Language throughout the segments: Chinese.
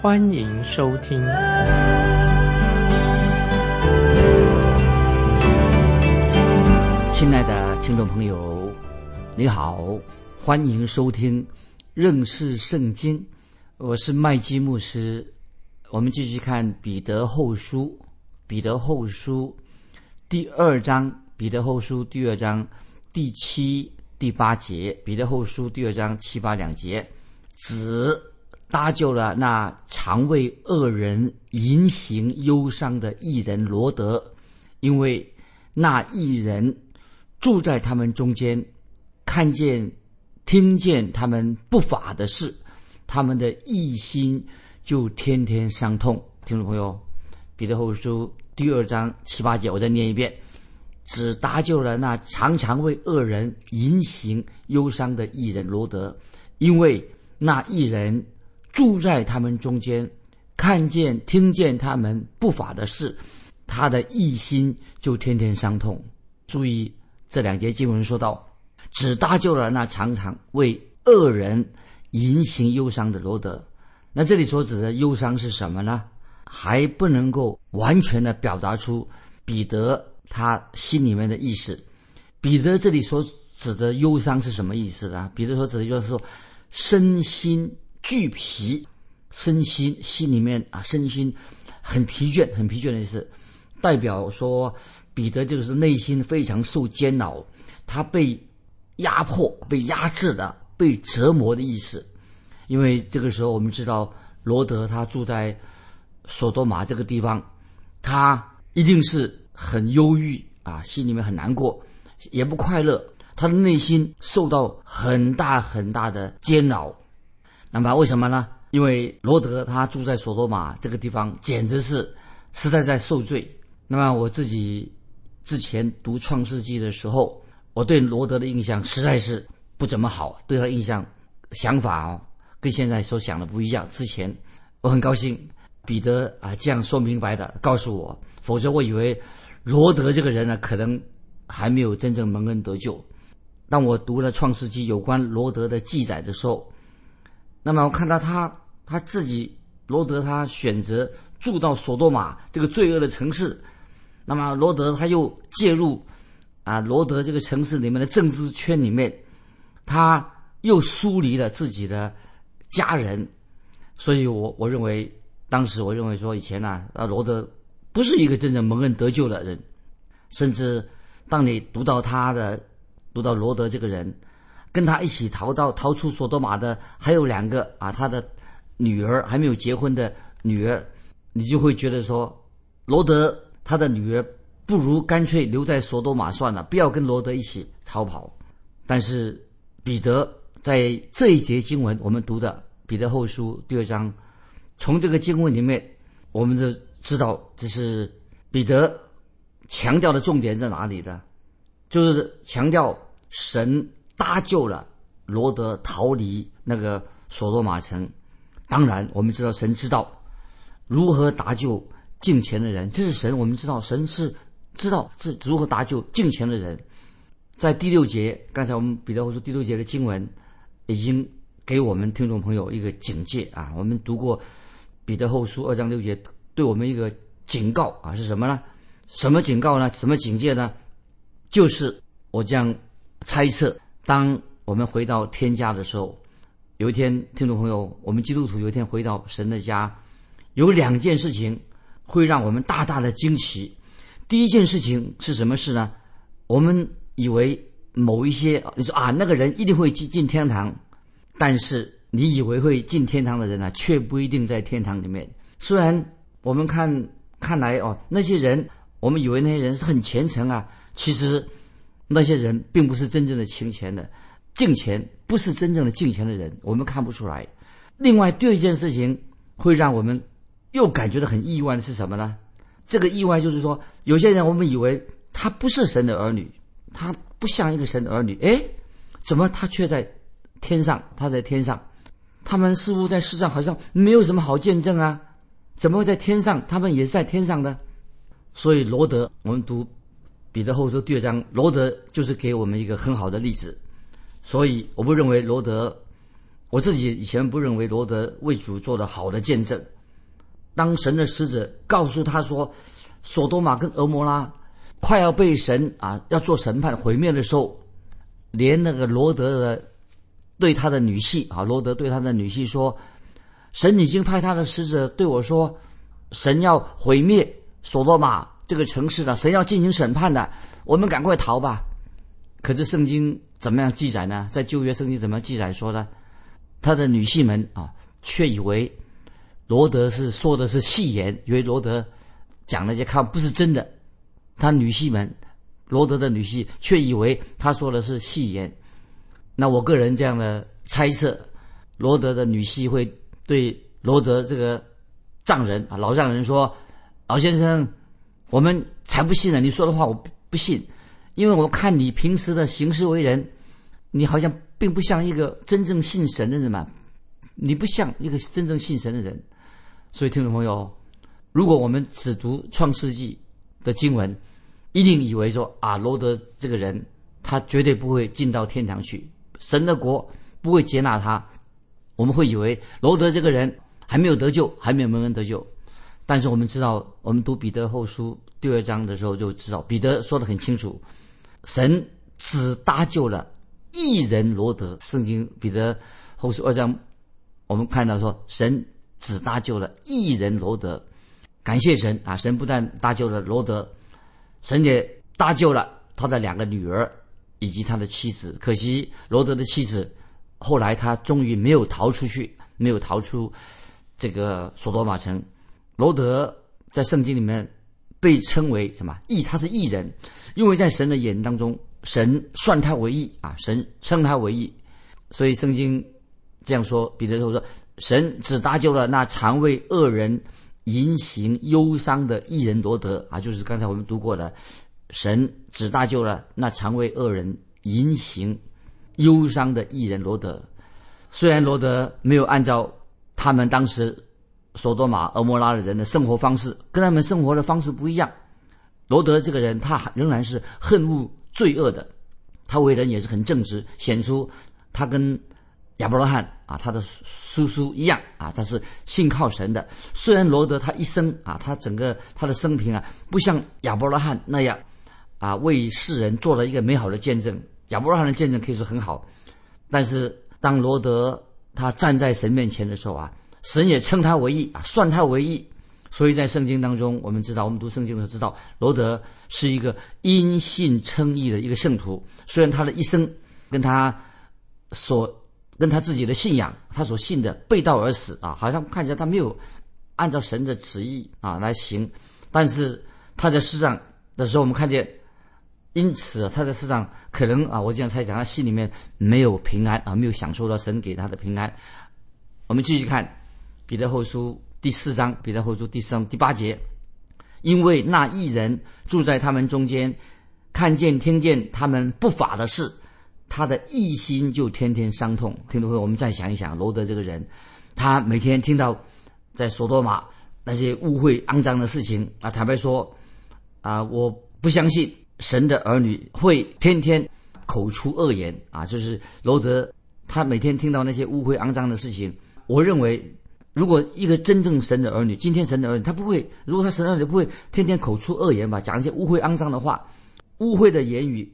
欢迎收听。亲爱的听众朋友，你好，欢迎收听。认识圣经，我是麦基牧师。我们继续看《彼得后书》，《彼得后书》第二章，《彼得后书》第二章第七、第八节，《彼得后书》第二章七八两节，子搭救了那常为恶人淫行忧伤的艺人罗德，因为那艺人住在他们中间，看见。听见他们不法的事，他们的一心就天天伤痛。听众朋友，《彼得后书》第二章七八节，我再念一遍：只搭救了那常常为恶人淫行忧伤的艺人罗德，因为那艺人住在他们中间，看见听见他们不法的事，他的一心就天天伤痛。注意这两节经文说到。只搭救了那常常为恶人淫行忧伤的罗德。那这里所指的忧伤是什么呢？还不能够完全的表达出彼得他心里面的意思。彼得这里所指的忧伤是什么意思呢？彼得所指的就是说身心俱疲，身心心里面啊，身心很疲倦，很疲倦的意思，代表说彼得就是内心非常受煎熬，他被。压迫、被压制的、被折磨的意思，因为这个时候我们知道罗德他住在索多玛这个地方，他一定是很忧郁啊，心里面很难过，也不快乐，他的内心受到很大很大的煎熬。那么为什么呢？因为罗德他住在索多玛这个地方，简直是实在在受罪。那么我自己之前读创世纪的时候。我对罗德的印象实在是不怎么好，对他印象想法哦，跟现在所想的不一样。之前我很高兴彼得啊这样说明白的告诉我，否则我以为罗德这个人呢可能还没有真正蒙恩得救。当我读了创世纪有关罗德的记载的时候，那么我看到他他自己罗德他选择住到索多玛这个罪恶的城市，那么罗德他又介入。啊，罗德这个城市里面的政治圈里面，他又疏离了自己的家人，所以我我认为，当时我认为说以前呢，啊，罗德不是一个真正蒙恩得救的人，甚至当你读到他的，读到罗德这个人，跟他一起逃到逃出索多玛的还有两个啊，他的女儿还没有结婚的女儿，你就会觉得说，罗德他的女儿。不如干脆留在索多玛算了，不要跟罗德一起逃跑。但是彼得在这一节经文，我们读的《彼得后书》第二章，从这个经文里面，我们就知道这是彼得强调的重点在哪里的，就是强调神搭救了罗德逃离那个索多玛城。当然，我们知道神知道如何搭救敬虔的人，这是神。我们知道神是。知道是如何搭救敬虔的人，在第六节，刚才我们彼得后书第六节的经文，已经给我们听众朋友一个警戒啊。我们读过彼得后书二章六节，对我们一个警告啊，是什么呢？什么警告呢？什么警戒呢？就是我将猜测，当我们回到天家的时候，有一天，听众朋友，我们基督徒有一天回到神的家，有两件事情会让我们大大的惊奇。第一件事情是什么事呢？我们以为某一些你说啊，那个人一定会进进天堂，但是你以为会进天堂的人呢，却不一定在天堂里面。虽然我们看看来哦，那些人我们以为那些人是很虔诚啊，其实那些人并不是真正的虔虔的，敬钱不是真正的敬钱的人，我们看不出来。另外，第二件事情会让我们又感觉到很意外的是什么呢？这个意外就是说，有些人我们以为他不是神的儿女，他不像一个神的儿女，哎，怎么他却在天上？他在天上，他们似乎在世上好像没有什么好见证啊？怎么会在天上？他们也是在天上的。所以罗德，我们读彼得后书第二章，罗德就是给我们一个很好的例子。所以我不认为罗德，我自己以前不认为罗德为主做的好的见证。当神的使者告诉他说，索多玛跟俄摩拉快要被神啊要做审判毁灭的时候，连那个罗德的对他的女婿啊，罗德对他的女婿说，神已经派他的使者对我说，神要毁灭。索多玛这个城市呢，谁要进行审判的？我们赶快逃吧！可是圣经怎么样记载呢？在旧约圣经怎么记载说呢？他的女婿们啊，却以为罗德是说的是戏言，以为罗德讲那些看不是真的。他女婿们，罗德的女婿却以为他说的是戏言。那我个人这样的猜测，罗德的女婿会对罗德这个丈人啊，老丈人说。老先生，我们才不信呢！你说的话我不信，因为我看你平时的行事为人，你好像并不像一个真正信神的人嘛，你不像一个真正信神的人。所以，听众朋友，如果我们只读创世纪的经文，一定以为说啊，罗德这个人他绝对不会进到天堂去，神的国不会接纳他。我们会以为罗德这个人还没有得救，还没有蒙恩得救。但是我们知道，我们读彼得后书第二章的时候就知道，彼得说的很清楚，神只搭救了一人罗德。圣经彼得后书二章，我们看到说，神只搭救了一人罗德。感谢神啊！神不但搭救了罗德，神也搭救了他的两个女儿以及他的妻子。可惜罗德的妻子后来他终于没有逃出去，没有逃出这个索多玛城。罗德在圣经里面被称为什么义？他是义人，因为在神的眼当中，神算他为义啊，神称他为义，所以圣经这样说。彼得说：“神只搭救了那常为恶人淫行忧伤的义人罗德啊，就是刚才我们读过的，神只搭救了那常为恶人淫行忧伤的义人罗德。虽然罗德没有按照他们当时。”索多玛、俄摩拉的人的生活方式跟他们生活的方式不一样。罗德这个人，他仍然是恨恶罪恶的，他为人也是很正直，显出他跟亚伯拉罕啊，他的叔叔一样啊，他是信靠神的。虽然罗德他一生啊，他整个他的生平啊，不像亚伯拉罕那样啊，为世人做了一个美好的见证。亚伯拉罕的见证可以说很好，但是当罗德他站在神面前的时候啊。神也称他为义啊，算他为义，所以在圣经当中，我们知道，我们读圣经的时候知道，罗德是一个因信称义的一个圣徒。虽然他的一生跟他所跟他自己的信仰，他所信的背道而驰啊，好像看起来他没有按照神的旨意啊来行，但是他在世上的时候，我们看见，因此他在世上可能啊，我这样猜想，他心里面没有平安啊，没有享受到神给他的平安。我们继续看。彼得后书第四章，彼得后书第四章第八节，因为那一人住在他们中间，看见听见他们不法的事，他的一心就天天伤痛。听众朋友，我们再想一想，罗德这个人，他每天听到在索多玛那些污秽肮脏的事情啊，坦白说啊，我不相信神的儿女会天天口出恶言啊，就是罗德他每天听到那些污秽肮脏的事情，我认为。如果一个真正神的儿女，今天神的儿女，他不会；如果他神的儿女不会天天口出恶言吧，讲一些污秽肮脏的话，污秽的言语，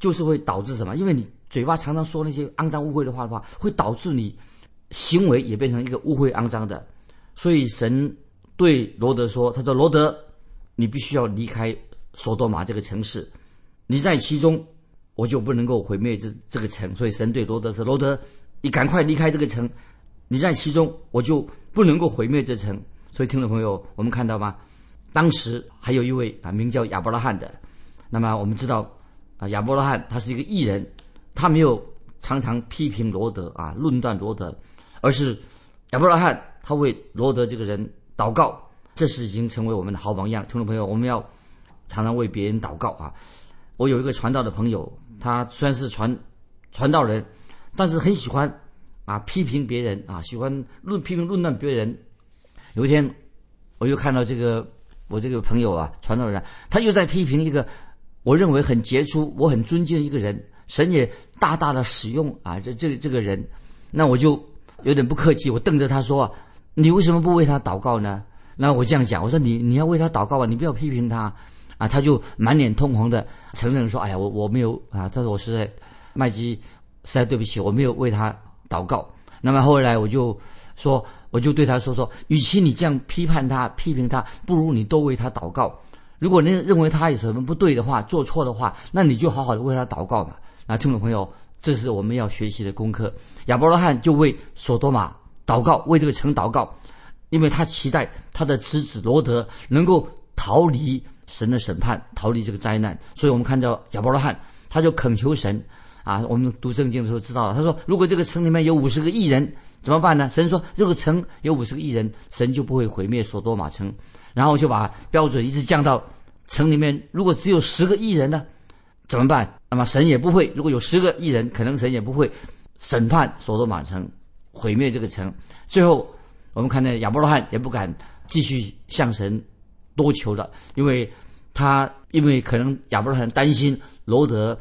就是会导致什么？因为你嘴巴常常说那些肮脏污秽的话的话，会导致你行为也变成一个污秽肮脏的。所以神对罗德说：“他说罗德，你必须要离开索多玛这个城市，你在其中，我就不能够毁灭这这个城。所以神对罗德说：罗德，你赶快离开这个城。”你在其中，我就不能够毁灭这城。所以，听众朋友，我们看到吗？当时还有一位啊，名叫亚伯拉罕的。那么，我们知道啊，亚伯拉罕他是一个异人，他没有常常批评罗德啊，论断罗德，而是亚伯拉罕他为罗德这个人祷告，这是已经成为我们的好榜样。听众朋友，我们要常常为别人祷告啊！我有一个传道的朋友，他虽然是传传道人，但是很喜欢啊批评别人啊，喜欢论批评论断别人。有一天，我又看到这个我这个朋友啊，传道人，他又在批评一个我认为很杰出、我很尊敬的一个人，神也大大的使用啊这这这个人，那我就有点不客气，我瞪着他说：“你为什么不为他祷告呢？”那我这样讲，我说：“你你要为他祷告啊，你不要批评他。”啊，他就满脸通红的承认说：“哎呀，我我没有啊，他说我实在麦基实在对不起，我没有为他祷告。”那么后来我就说，我就对他说说，与其你这样批判他、批评他，不如你多为他祷告。如果你认为他有什么不对的话、做错的话，那你就好好的为他祷告嘛。那听众朋友，这是我们要学习的功课。亚伯拉罕就为索多玛祷告，为这个城祷告，因为他期待他的侄子罗德能够逃离。神的审判，逃离这个灾难，所以我们看到亚伯拉罕，他就恳求神啊。我们读圣经的时候知道了，他说：“如果这个城里面有五十个艺人，怎么办呢？”神说：“这个城有五十个艺人，神就不会毁灭所多玛城。”然后就把标准一直降到城里面，如果只有十个艺人呢，怎么办？那么神也不会，如果有十个艺人，可能神也不会审判所多玛城，毁灭这个城。最后我们看到亚伯拉罕也不敢继续向神。多求了，因为他因为可能亚伯拉罕担心罗德，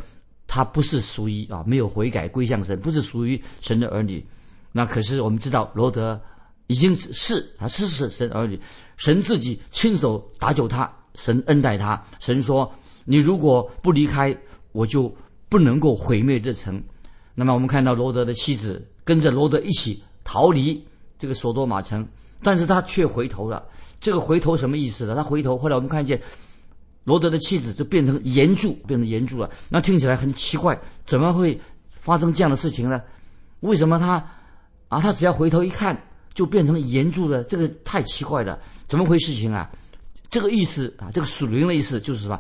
他不是属于啊没有悔改归向神，不是属于神的儿女。那可是我们知道罗德已经是他是是神儿女，神自己亲手打救他，神恩待他。神说：“你如果不离开，我就不能够毁灭这城。”那么我们看到罗德的妻子跟着罗德一起逃离这个索多玛城，但是他却回头了。这个回头什么意思呢？他回头，后来我们看见罗德的妻子就变成岩柱，变成岩柱了。那听起来很奇怪，怎么会发生这样的事情呢？为什么他啊，他只要回头一看就变成岩柱的？这个太奇怪了，怎么回事情啊？这个意思啊，这个属灵的意思就是什么？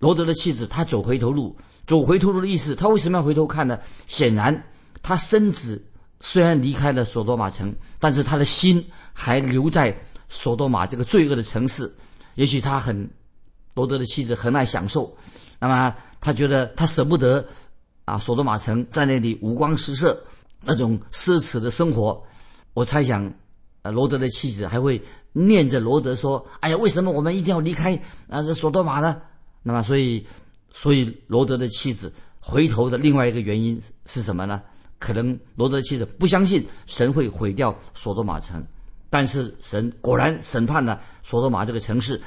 罗德的妻子她走回头路，走回头路的意思，他为什么要回头看呢？显然，他身子虽然离开了索多玛城，但是他的心还留在。索多玛这个罪恶的城市，也许他很罗德的妻子很爱享受，那么他觉得他舍不得啊，索多玛城在那里五光十色那种奢侈的生活。我猜想，呃，罗德的妻子还会念着罗德说：“哎呀，为什么我们一定要离开啊这索多玛呢？”那么，所以，所以罗德的妻子回头的另外一个原因是什么呢？可能罗德的妻子不相信神会毁掉索多玛城。但是神果然审判了索多玛这个城市，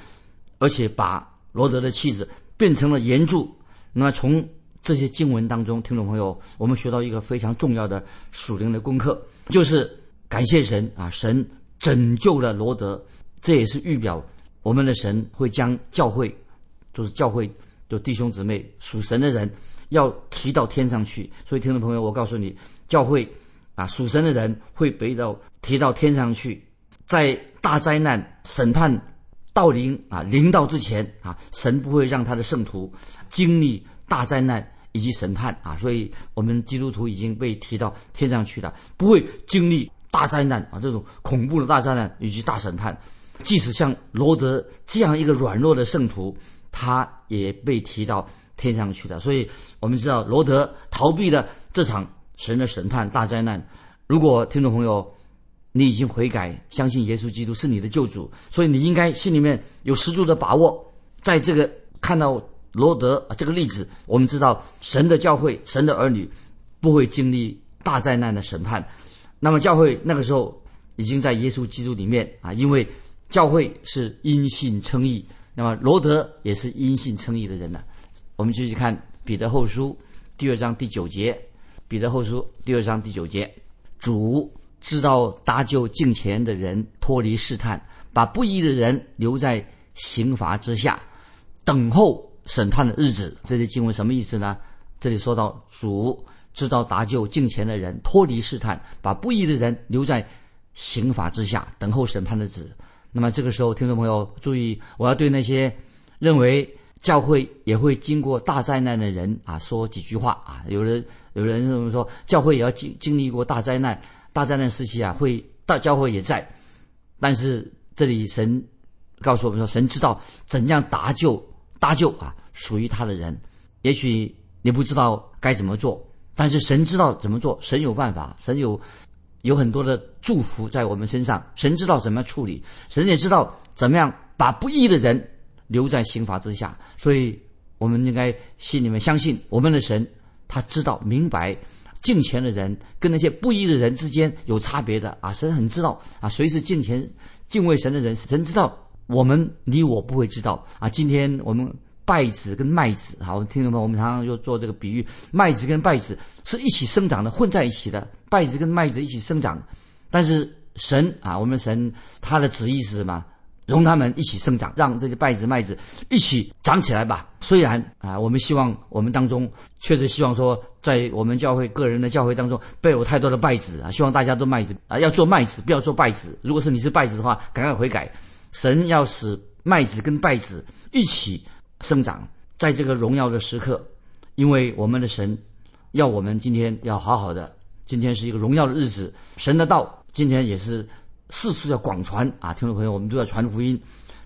而且把罗德的妻子变成了岩柱。那么从这些经文当中，听众朋友，我们学到一个非常重要的属灵的功课，就是感谢神啊！神拯救了罗德，这也是预表我们的神会将教会，就是教会的弟兄姊妹属神的人要提到天上去。所以，听众朋友，我告诉你，教会啊属神的人会被到提到天上去。在大灾难审判到临啊临到之前啊，神不会让他的圣徒经历大灾难以及审判啊，所以我们基督徒已经被提到天上去了，不会经历大灾难啊这种恐怖的大灾难以及大审判。即使像罗德这样一个软弱的圣徒，他也被提到天上去了。所以我们知道罗德逃避了这场神的审判大灾难。如果听众朋友，你已经悔改，相信耶稣基督是你的救主，所以你应该心里面有十足的把握。在这个看到罗德这个例子，我们知道神的教会、神的儿女不会经历大灾难的审判。那么教会那个时候已经在耶稣基督里面啊，因为教会是因信称义，那么罗德也是因信称义的人了。我们继续看彼得后书第二章第九节，彼得后书第二章第九节，主。知道搭救敬虔的人脱离试探，把不义的人留在刑罚之下，等候审判的日子。这些经文什么意思呢？这里说到主知道搭救敬虔的人脱离试探，把不义的人留在刑罚之下，等候审判的日子。那么这个时候，听众朋友注意，我要对那些认为教会也会经过大灾难的人啊说几句话啊。有人有人认为说教会也要经经历过大灾难。大灾难时期啊，会大教会也在，但是这里神告诉我们说，神知道怎样搭救搭救啊属于他的人。也许你不知道该怎么做，但是神知道怎么做，神有办法，神有有很多的祝福在我们身上，神知道怎么处理，神也知道怎么样把不义的人留在刑罚之下。所以，我们应该心里面相信我们的神，他知道明白敬虔的人跟那些不义的人之间有差别的啊，神很知道啊，谁是敬虔敬畏神的人，神知道，我们你我不会知道啊。今天我们。稗子跟麦子，好，听众朋友，我们常常就做这个比喻，麦子跟稗子是一起生长的，混在一起的，稗子跟麦子一起生长。但是神啊，我们神他的旨意是什么？容他们一起生长，让这些稗子、麦子一起长起来吧。虽然啊，我们希望我们当中确实希望说，在我们教会个人的教会当中，不要有太多的稗子啊，希望大家都麦子啊，要做麦子，不要做稗子。如果是你是稗子的话，赶快悔改。神要使麦子跟稗子一起。生长在这个荣耀的时刻，因为我们的神要我们今天要好好的。今天是一个荣耀的日子，神的道今天也是四处要广传啊！听众朋友，我们都要传福音。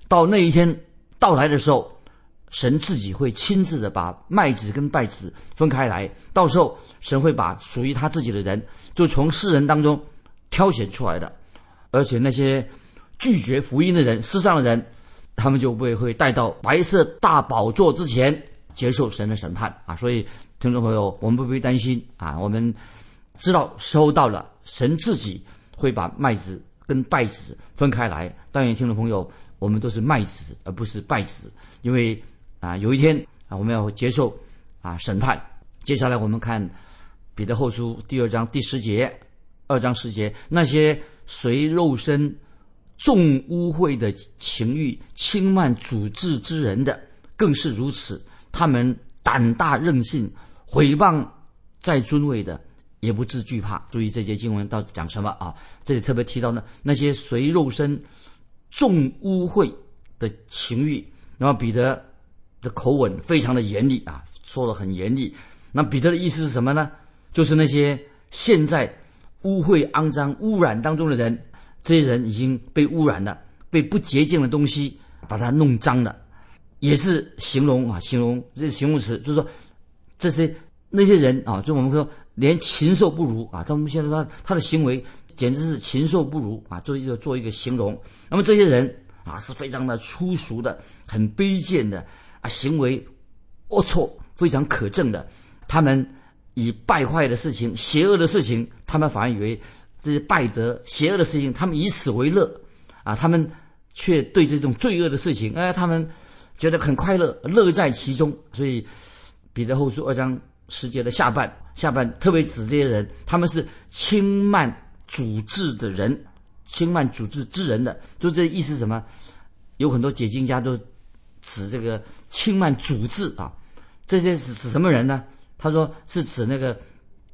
到那一天到来的时候，神自己会亲自的把麦子跟稗子分开来。到时候，神会把属于他自己的人，就从世人当中挑选出来的，而且那些拒绝福音的人，世上的人。他们就被会带到白色大宝座之前接受神的审判啊！所以听众朋友，我们不必担心啊！我们知道收到了，神自己会把麦子跟败子分开来。但愿听众朋友，我们都是麦子而不是败子，因为啊，有一天啊，我们要接受啊审判。接下来我们看彼得后书第二章第十节，二章十节，那些随肉身。重污秽的情欲轻慢主治之人的，更是如此。他们胆大任性，毁谤在尊位的，也不自惧怕。注意这节经文到底讲什么啊？这里特别提到呢，那些随肉身重污秽的情欲。那么彼得的口吻非常的严厉啊，说的很严厉。那彼得的意思是什么呢？就是那些现在污秽、肮脏、污染当中的人。这些人已经被污染了，被不洁净的东西把它弄脏了，也是形容啊，形容这形容词，就是说这些那些人啊，就我们说连禽兽不如啊，他们现在他他的行为简直是禽兽不如啊，做一个做一个形容。那么这些人啊，是非常的粗俗的，很卑贱的啊，行为龌龊，非常可憎的。他们以败坏的事情、邪恶的事情，他们反而以为。这些败德、邪恶的事情，他们以此为乐，啊，他们却对这种罪恶的事情，哎，他们觉得很快乐，乐在其中。所以，彼得后书二章十节的下半，下半特别指这些人，他们是轻慢主治的人，轻慢主治之人的，就这意思什么？有很多解经家都指这个轻慢主治啊，这些是指什么人呢？他说是指那个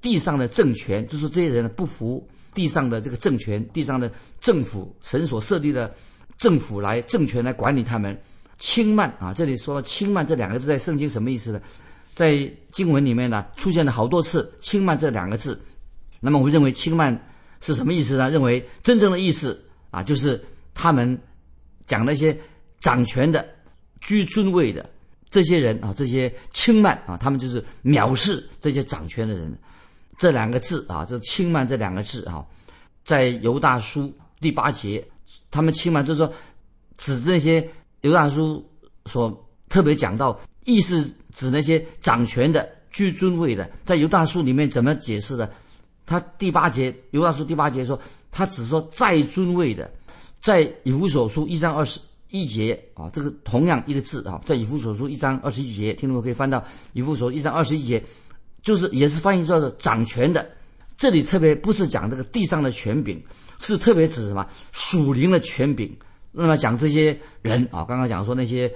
地上的政权，就是这些人不服。地上的这个政权，地上的政府，神所设立的政府来政权来管理他们，轻慢啊！这里说“轻慢”这两个字在圣经什么意思呢？在经文里面呢出现了好多次“轻慢”这两个字。那么我认为“轻慢”是什么意思呢？认为真正的意思啊，就是他们讲那些掌权的、居尊位的这些人啊，这些轻慢啊，他们就是藐视这些掌权的人。这两个字啊，这“轻慢”这两个字啊，在犹大书第八节，他们轻慢就是说，指那些犹大书所特别讲到，意是指那些掌权的、居尊位的。在犹大书里面怎么解释的？他第八节，犹大书第八节说，他只说在尊位的。在以弗所书一章二十一节啊，这个同样一个字啊，在以弗所书一章二十一节，听众们可以翻到以弗所一章二十一节。就是也是翻译说的掌权的，这里特别不是讲这个地上的权柄，是特别指什么属灵的权柄。那么讲这些人啊，刚刚讲说那些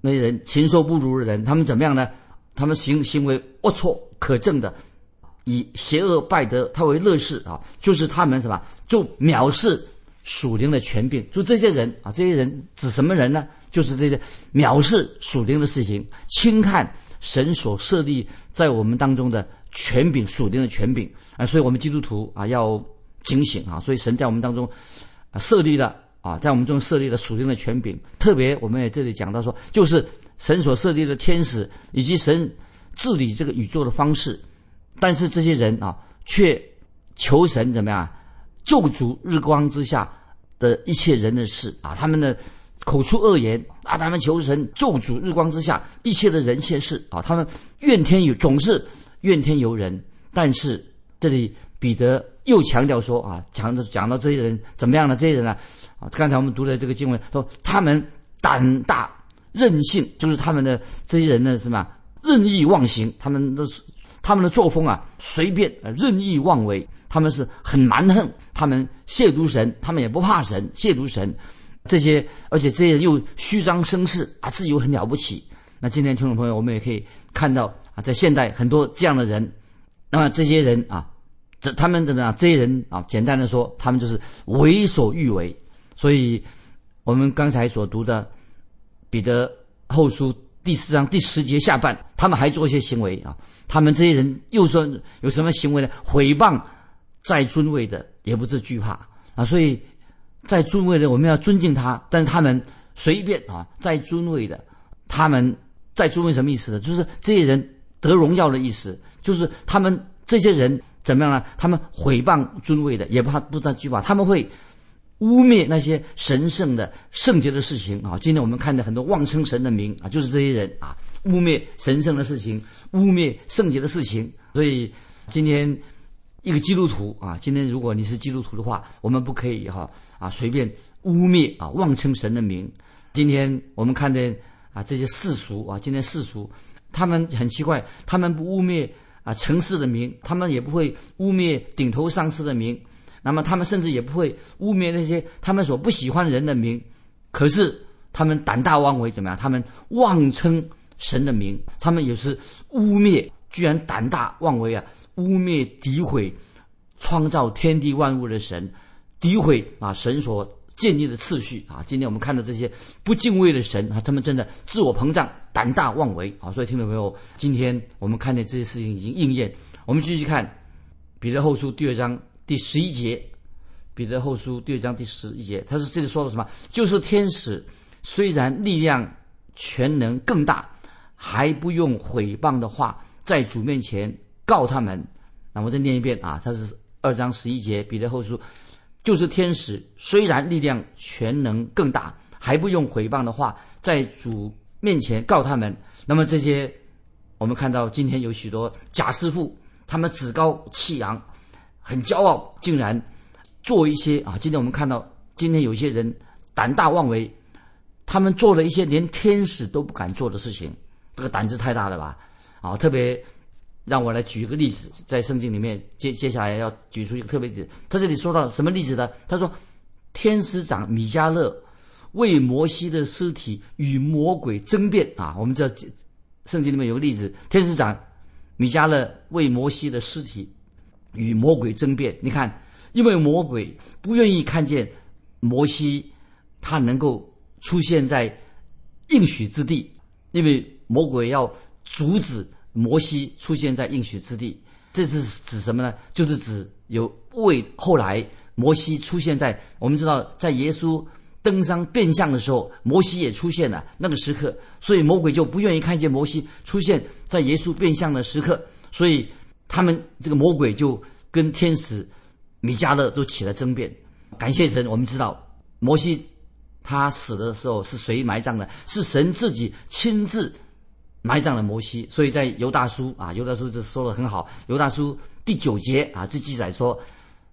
那些人禽兽不如的人，他们怎么样呢？他们行行为龌龊可憎的，以邪恶败德，他为乐事啊，就是他们什么就藐视属灵的权柄。就这些人啊，这些人指什么人呢？就是这些藐视属灵的事情，轻看。神所设立在我们当中的权柄，属灵的权柄啊，所以我们基督徒啊要警醒啊。所以神在我们当中啊设立了啊，在我们中设立了属灵的权柄。特别我们也这里讲到说，就是神所设立的天使以及神治理这个宇宙的方式。但是这些人啊，却求神怎么样救主日光之下的一切人的事啊，他们的口出恶言啊，他们求神救主日光之下一切的人切事啊，他们怨天尤总是怨天尤人。但是这里彼得又强调说啊，讲的讲到这些人怎么样呢？这些人呢啊，刚才我们读的这个经文说，他们胆大任性，就是他们的这些人呢什么任意妄行，他们都是。他们的作风啊，随便、任意妄为，他们是很蛮横，他们亵渎神，他们也不怕神，亵渎神，这些，而且这些又虚张声势啊，自己又很了不起。那今天听众朋友，我们也可以看到啊，在现代很多这样的人，那么这些人啊，这他们怎么样？这些人啊，简单的说，他们就是为所欲为。所以，我们刚才所读的彼得后书。第四章第十节下半，他们还做一些行为啊。他们这些人又说有什么行为呢？毁谤在尊位的，也不是惧怕啊。所以在尊位的，我们要尊敬他。但是他们随便啊，在尊位的，他们在尊位什么意思呢？就是这些人得荣耀的意思。就是他们这些人怎么样呢？他们毁谤尊位的，也不怕不在惧怕，他们会。污蔑那些神圣的圣洁的事情啊！今天我们看到很多妄称神的名啊，就是这些人啊，污蔑神圣的事情，污蔑圣洁的事情。所以今天一个基督徒啊，今天如果你是基督徒的话，我们不可以哈啊随便污蔑啊妄称神的名。今天我们看见啊这些世俗啊，今天世俗他们很奇怪，他们不污蔑啊城市的名，他们也不会污蔑顶头上司的名。那么他们甚至也不会污蔑那些他们所不喜欢人的名，可是他们胆大妄为，怎么样？他们妄称神的名，他们也是污蔑，居然胆大妄为啊！污蔑、诋毁创造天地万物的神，诋毁啊神所建立的次序啊！今天我们看到这些不敬畏的神啊，他们真的自我膨胀、胆大妄为啊！所以听众朋友，今天我们看见这些事情已经应验。我们继续看彼得后书第二章。第十一节，彼得后书第二章第十一节，他是这里说了什么？就是天使虽然力量全能更大，还不用毁谤的话在主面前告他们。那我再念一遍啊，他是二章十一节，彼得后书就是天使虽然力量全能更大，还不用毁谤的话在主面前告他们。那么这些，我们看到今天有许多假师傅，他们趾高气扬。很骄傲，竟然做一些啊！今天我们看到，今天有些人胆大妄为，他们做了一些连天使都不敢做的事情，这个胆子太大了吧？啊，特别让我来举一个例子，在圣经里面接接下来要举出一个特别例子。他这里说到什么例子呢？他说，天使长米迦勒为摩西的尸体与魔鬼争辩啊！我们知道圣经里面有个例子，天使长米迦勒为摩西的尸体。与魔鬼争辩，你看，因为魔鬼不愿意看见摩西他能够出现在应许之地，因为魔鬼要阻止摩西出现在应许之地。这是指什么呢？就是指有为后来摩西出现在我们知道，在耶稣登山变相的时候，摩西也出现了那个时刻，所以魔鬼就不愿意看见摩西出现在耶稣变相的时刻，所以。他们这个魔鬼就跟天使米迦勒都起了争辩。感谢神，我们知道摩西他死的时候是谁埋葬的？是神自己亲自埋葬了摩西。所以在犹大书啊，犹大书这说的很好。犹大书第九节啊，这记载说，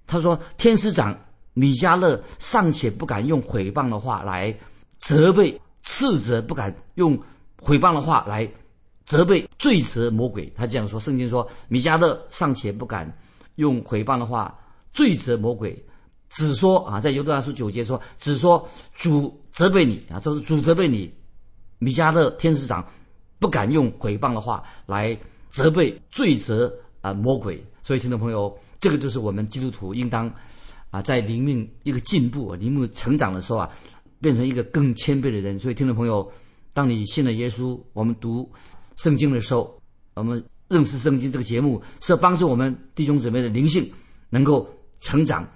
他说天使长米迦勒尚且不敢用毁谤的话来责备、斥责，不敢用毁谤的话来。责备罪责魔鬼，他这样说。圣经说，米迦勒尚且不敢用毁谤的话罪责魔鬼，只说啊，在犹大书九节说，只说主责备你啊，就是主责备你。米迦勒天使长不敢用毁谤的话来责备罪责啊魔鬼。所以，听众朋友，这个就是我们基督徒应当啊，在灵命一个进步、灵命成长的时候啊，变成一个更谦卑的人。所以，听众朋友，当你信了耶稣，我们读。圣经的时候，我们认识圣经这个节目是要帮助我们弟兄姊妹的灵性能够成长，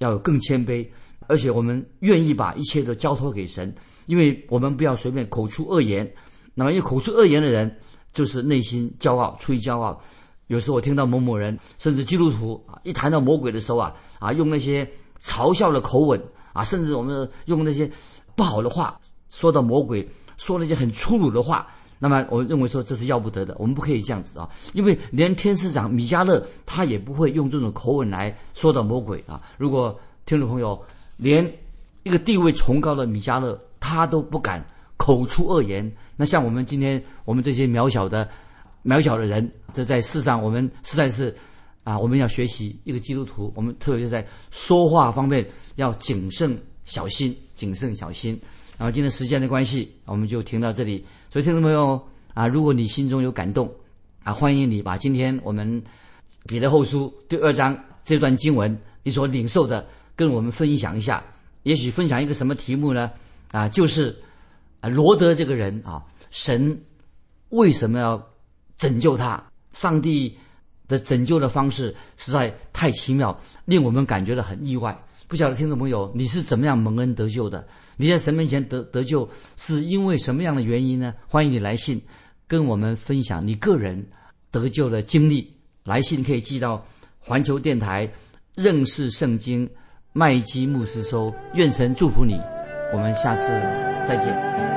要有更谦卑，而且我们愿意把一切都交托给神，因为我们不要随便口出恶言。那么，因为口出恶言的人，就是内心骄傲，出于骄傲。有时候我听到某某人，甚至基督徒啊，一谈到魔鬼的时候啊，啊，用那些嘲笑的口吻啊，甚至我们用那些不好的话说到魔鬼，说那些很粗鲁的话。那么，我认为说这是要不得的，我们不可以这样子啊，因为连天使长米迦勒他也不会用这种口吻来说到魔鬼啊。如果听众朋友连一个地位崇高的米迦勒他都不敢口出恶言，那像我们今天我们这些渺小的、渺小的人，这在世上我们实在是啊，我们要学习一个基督徒，我们特别是在说话方面要谨慎小心，谨慎小心。然后今天时间的关系，我们就停到这里。所以听众朋友啊，如果你心中有感动啊，欢迎你把今天我们彼得后书第二章这段经文你所领受的跟我们分享一下。也许分享一个什么题目呢？啊，就是啊罗德这个人啊，神为什么要拯救他？上帝的拯救的方式实在太奇妙，令我们感觉到很意外。不晓得听众朋友你是怎么样蒙恩得救的？你在神面前得得救是因为什么样的原因呢？欢迎你来信跟我们分享你个人得救的经历。来信可以寄到环球电台认识圣经麦基牧师收。愿神祝福你，我们下次再见。